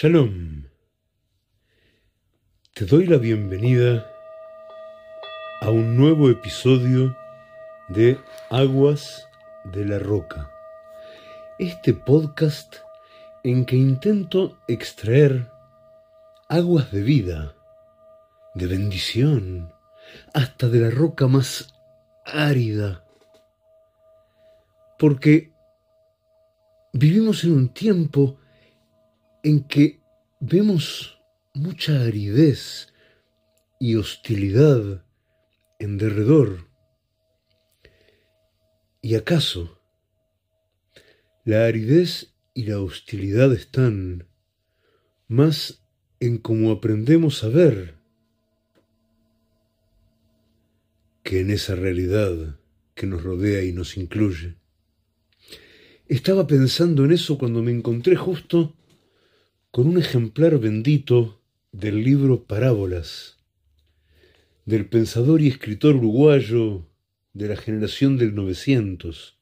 Shalom. Te doy la bienvenida a un nuevo episodio de Aguas de la Roca. Este podcast en que intento extraer aguas de vida, de bendición, hasta de la roca más árida. Porque vivimos en un tiempo en que vemos mucha aridez y hostilidad en derredor. ¿Y acaso la aridez y la hostilidad están más en cómo aprendemos a ver que en esa realidad que nos rodea y nos incluye? Estaba pensando en eso cuando me encontré justo con un ejemplar bendito del libro Parábolas, del pensador y escritor uruguayo de la generación del 900,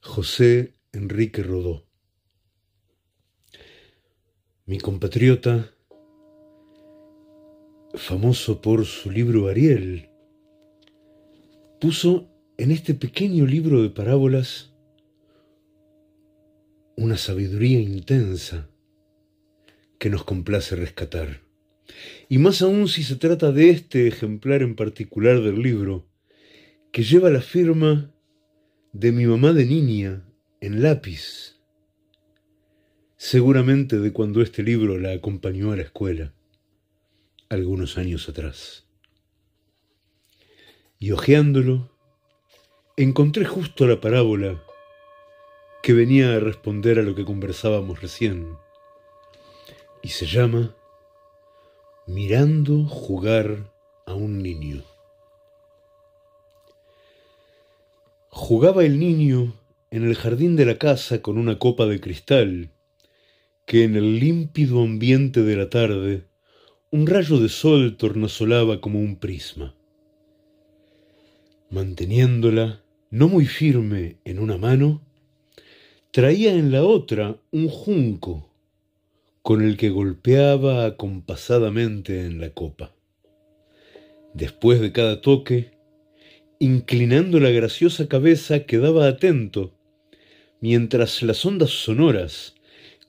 José Enrique Rodó. Mi compatriota, famoso por su libro Ariel, puso en este pequeño libro de parábolas una sabiduría intensa que nos complace rescatar. Y más aún si se trata de este ejemplar en particular del libro, que lleva la firma de mi mamá de niña en lápiz, seguramente de cuando este libro la acompañó a la escuela, algunos años atrás. Y hojeándolo, encontré justo la parábola que venía a responder a lo que conversábamos recién y se llama Mirando jugar a un niño. Jugaba el niño en el jardín de la casa con una copa de cristal que en el límpido ambiente de la tarde un rayo de sol tornasolaba como un prisma. Manteniéndola no muy firme en una mano, traía en la otra un junco con el que golpeaba acompasadamente en la copa. Después de cada toque, inclinando la graciosa cabeza, quedaba atento, mientras las ondas sonoras,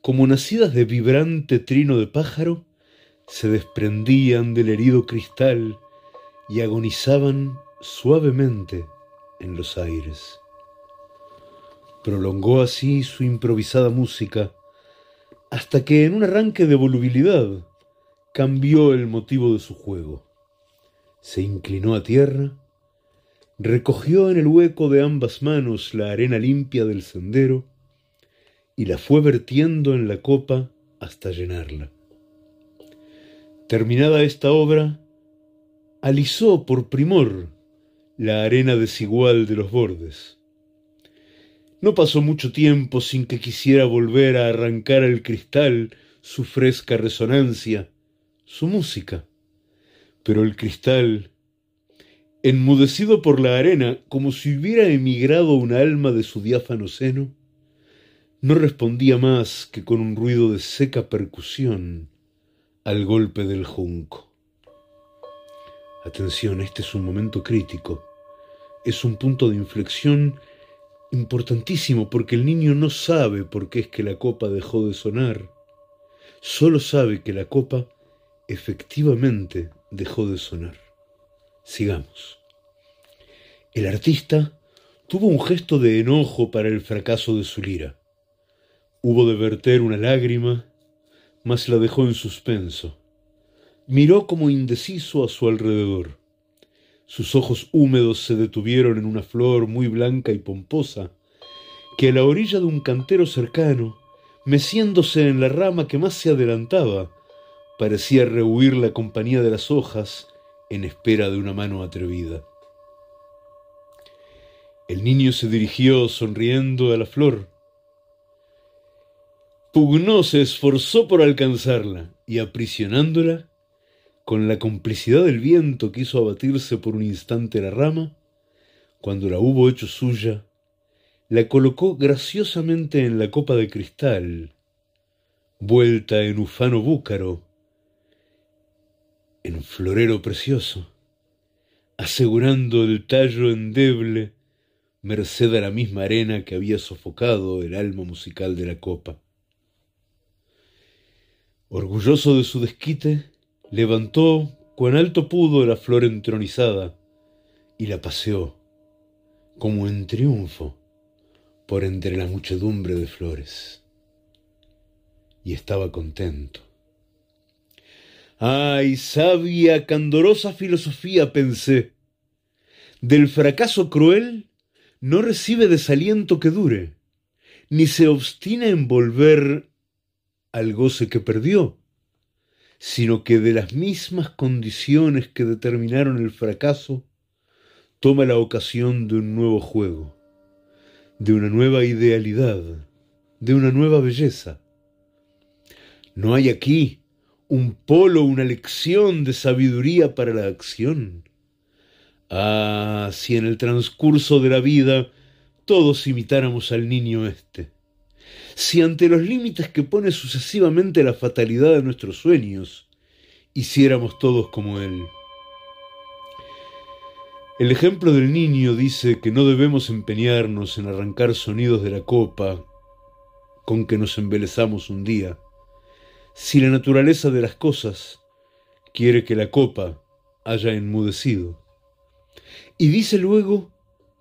como nacidas de vibrante trino de pájaro, se desprendían del herido cristal y agonizaban suavemente en los aires. Prolongó así su improvisada música, hasta que en un arranque de volubilidad cambió el motivo de su juego. Se inclinó a tierra, recogió en el hueco de ambas manos la arena limpia del sendero y la fue vertiendo en la copa hasta llenarla. Terminada esta obra, alisó por primor la arena desigual de los bordes no pasó mucho tiempo sin que quisiera volver a arrancar al cristal su fresca resonancia, su música. Pero el cristal, enmudecido por la arena, como si hubiera emigrado un alma de su diáfano seno, no respondía más que con un ruido de seca percusión al golpe del junco. Atención, este es un momento crítico, es un punto de inflexión importantísimo porque el niño no sabe por qué es que la copa dejó de sonar, solo sabe que la copa efectivamente dejó de sonar. Sigamos. El artista tuvo un gesto de enojo para el fracaso de su lira. Hubo de verter una lágrima, mas la dejó en suspenso. Miró como indeciso a su alrededor. Sus ojos húmedos se detuvieron en una flor muy blanca y pomposa, que a la orilla de un cantero cercano, meciéndose en la rama que más se adelantaba, parecía rehuir la compañía de las hojas en espera de una mano atrevida. El niño se dirigió sonriendo a la flor. Pugnó se esforzó por alcanzarla y aprisionándola, con la complicidad del viento quiso abatirse por un instante la rama, cuando la hubo hecho suya, la colocó graciosamente en la copa de cristal, vuelta en ufano búcaro, en florero precioso, asegurando el tallo endeble, merced a la misma arena que había sofocado el alma musical de la copa. Orgulloso de su desquite, levantó cuán alto pudo la flor entronizada y la paseó, como en triunfo, por entre la muchedumbre de flores. Y estaba contento. Ay, sabia, candorosa filosofía, pensé. Del fracaso cruel no recibe desaliento que dure, ni se obstina en volver al goce que perdió, sino que de las mismas condiciones que determinaron el fracaso, toma la ocasión de un nuevo juego, de una nueva idealidad, de una nueva belleza. No hay aquí un polo, una lección de sabiduría para la acción. Ah, si en el transcurso de la vida todos imitáramos al niño este si ante los límites que pone sucesivamente la fatalidad de nuestros sueños, hiciéramos todos como él. El ejemplo del niño dice que no debemos empeñarnos en arrancar sonidos de la copa con que nos embelezamos un día, si la naturaleza de las cosas quiere que la copa haya enmudecido. Y dice luego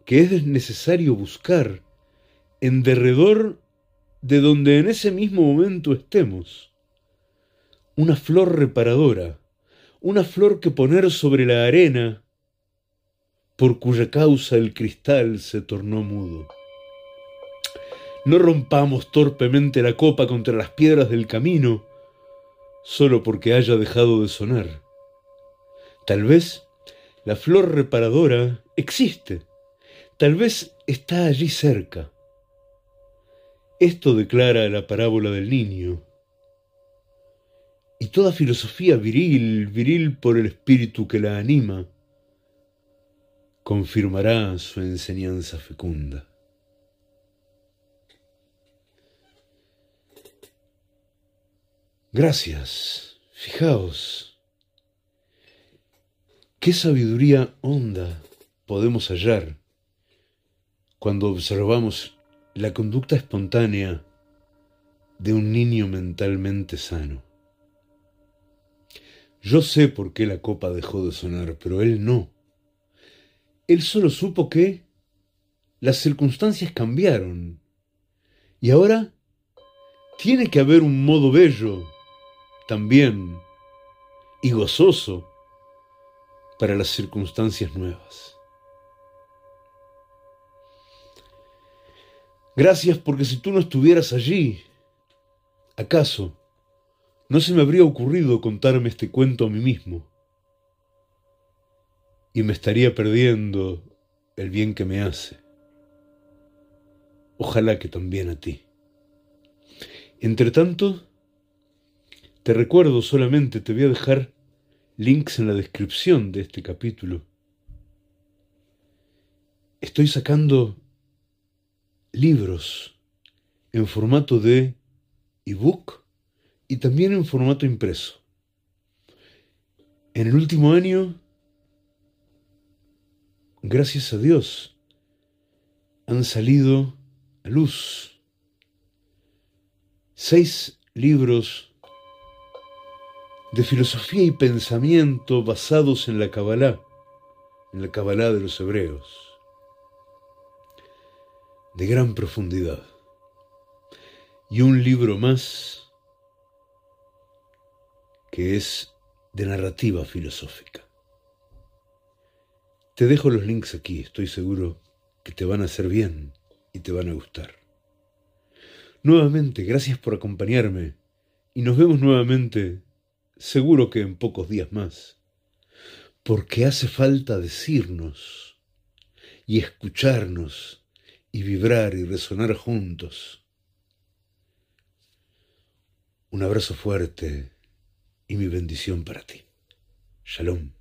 que es necesario buscar en derredor de donde en ese mismo momento estemos. Una flor reparadora, una flor que poner sobre la arena, por cuya causa el cristal se tornó mudo. No rompamos torpemente la copa contra las piedras del camino, solo porque haya dejado de sonar. Tal vez la flor reparadora existe, tal vez está allí cerca esto declara la parábola del niño. Y toda filosofía viril, viril por el espíritu que la anima, confirmará su enseñanza fecunda. Gracias, fijaos, qué sabiduría honda podemos hallar cuando observamos la conducta espontánea de un niño mentalmente sano. Yo sé por qué la copa dejó de sonar, pero él no. Él solo supo que las circunstancias cambiaron y ahora tiene que haber un modo bello también y gozoso para las circunstancias nuevas. Gracias porque si tú no estuvieras allí, ¿acaso no se me habría ocurrido contarme este cuento a mí mismo? Y me estaría perdiendo el bien que me hace. Ojalá que también a ti. Entre tanto, te recuerdo solamente, te voy a dejar links en la descripción de este capítulo. Estoy sacando libros en formato de ebook y también en formato impreso. En el último año, gracias a Dios, han salido a luz seis libros de filosofía y pensamiento basados en la Kabbalah, en la Kabbalah de los hebreos de gran profundidad. Y un libro más que es de narrativa filosófica. Te dejo los links aquí, estoy seguro que te van a hacer bien y te van a gustar. Nuevamente, gracias por acompañarme y nos vemos nuevamente, seguro que en pocos días más, porque hace falta decirnos y escucharnos y vibrar y resonar juntos. Un abrazo fuerte y mi bendición para ti. Shalom.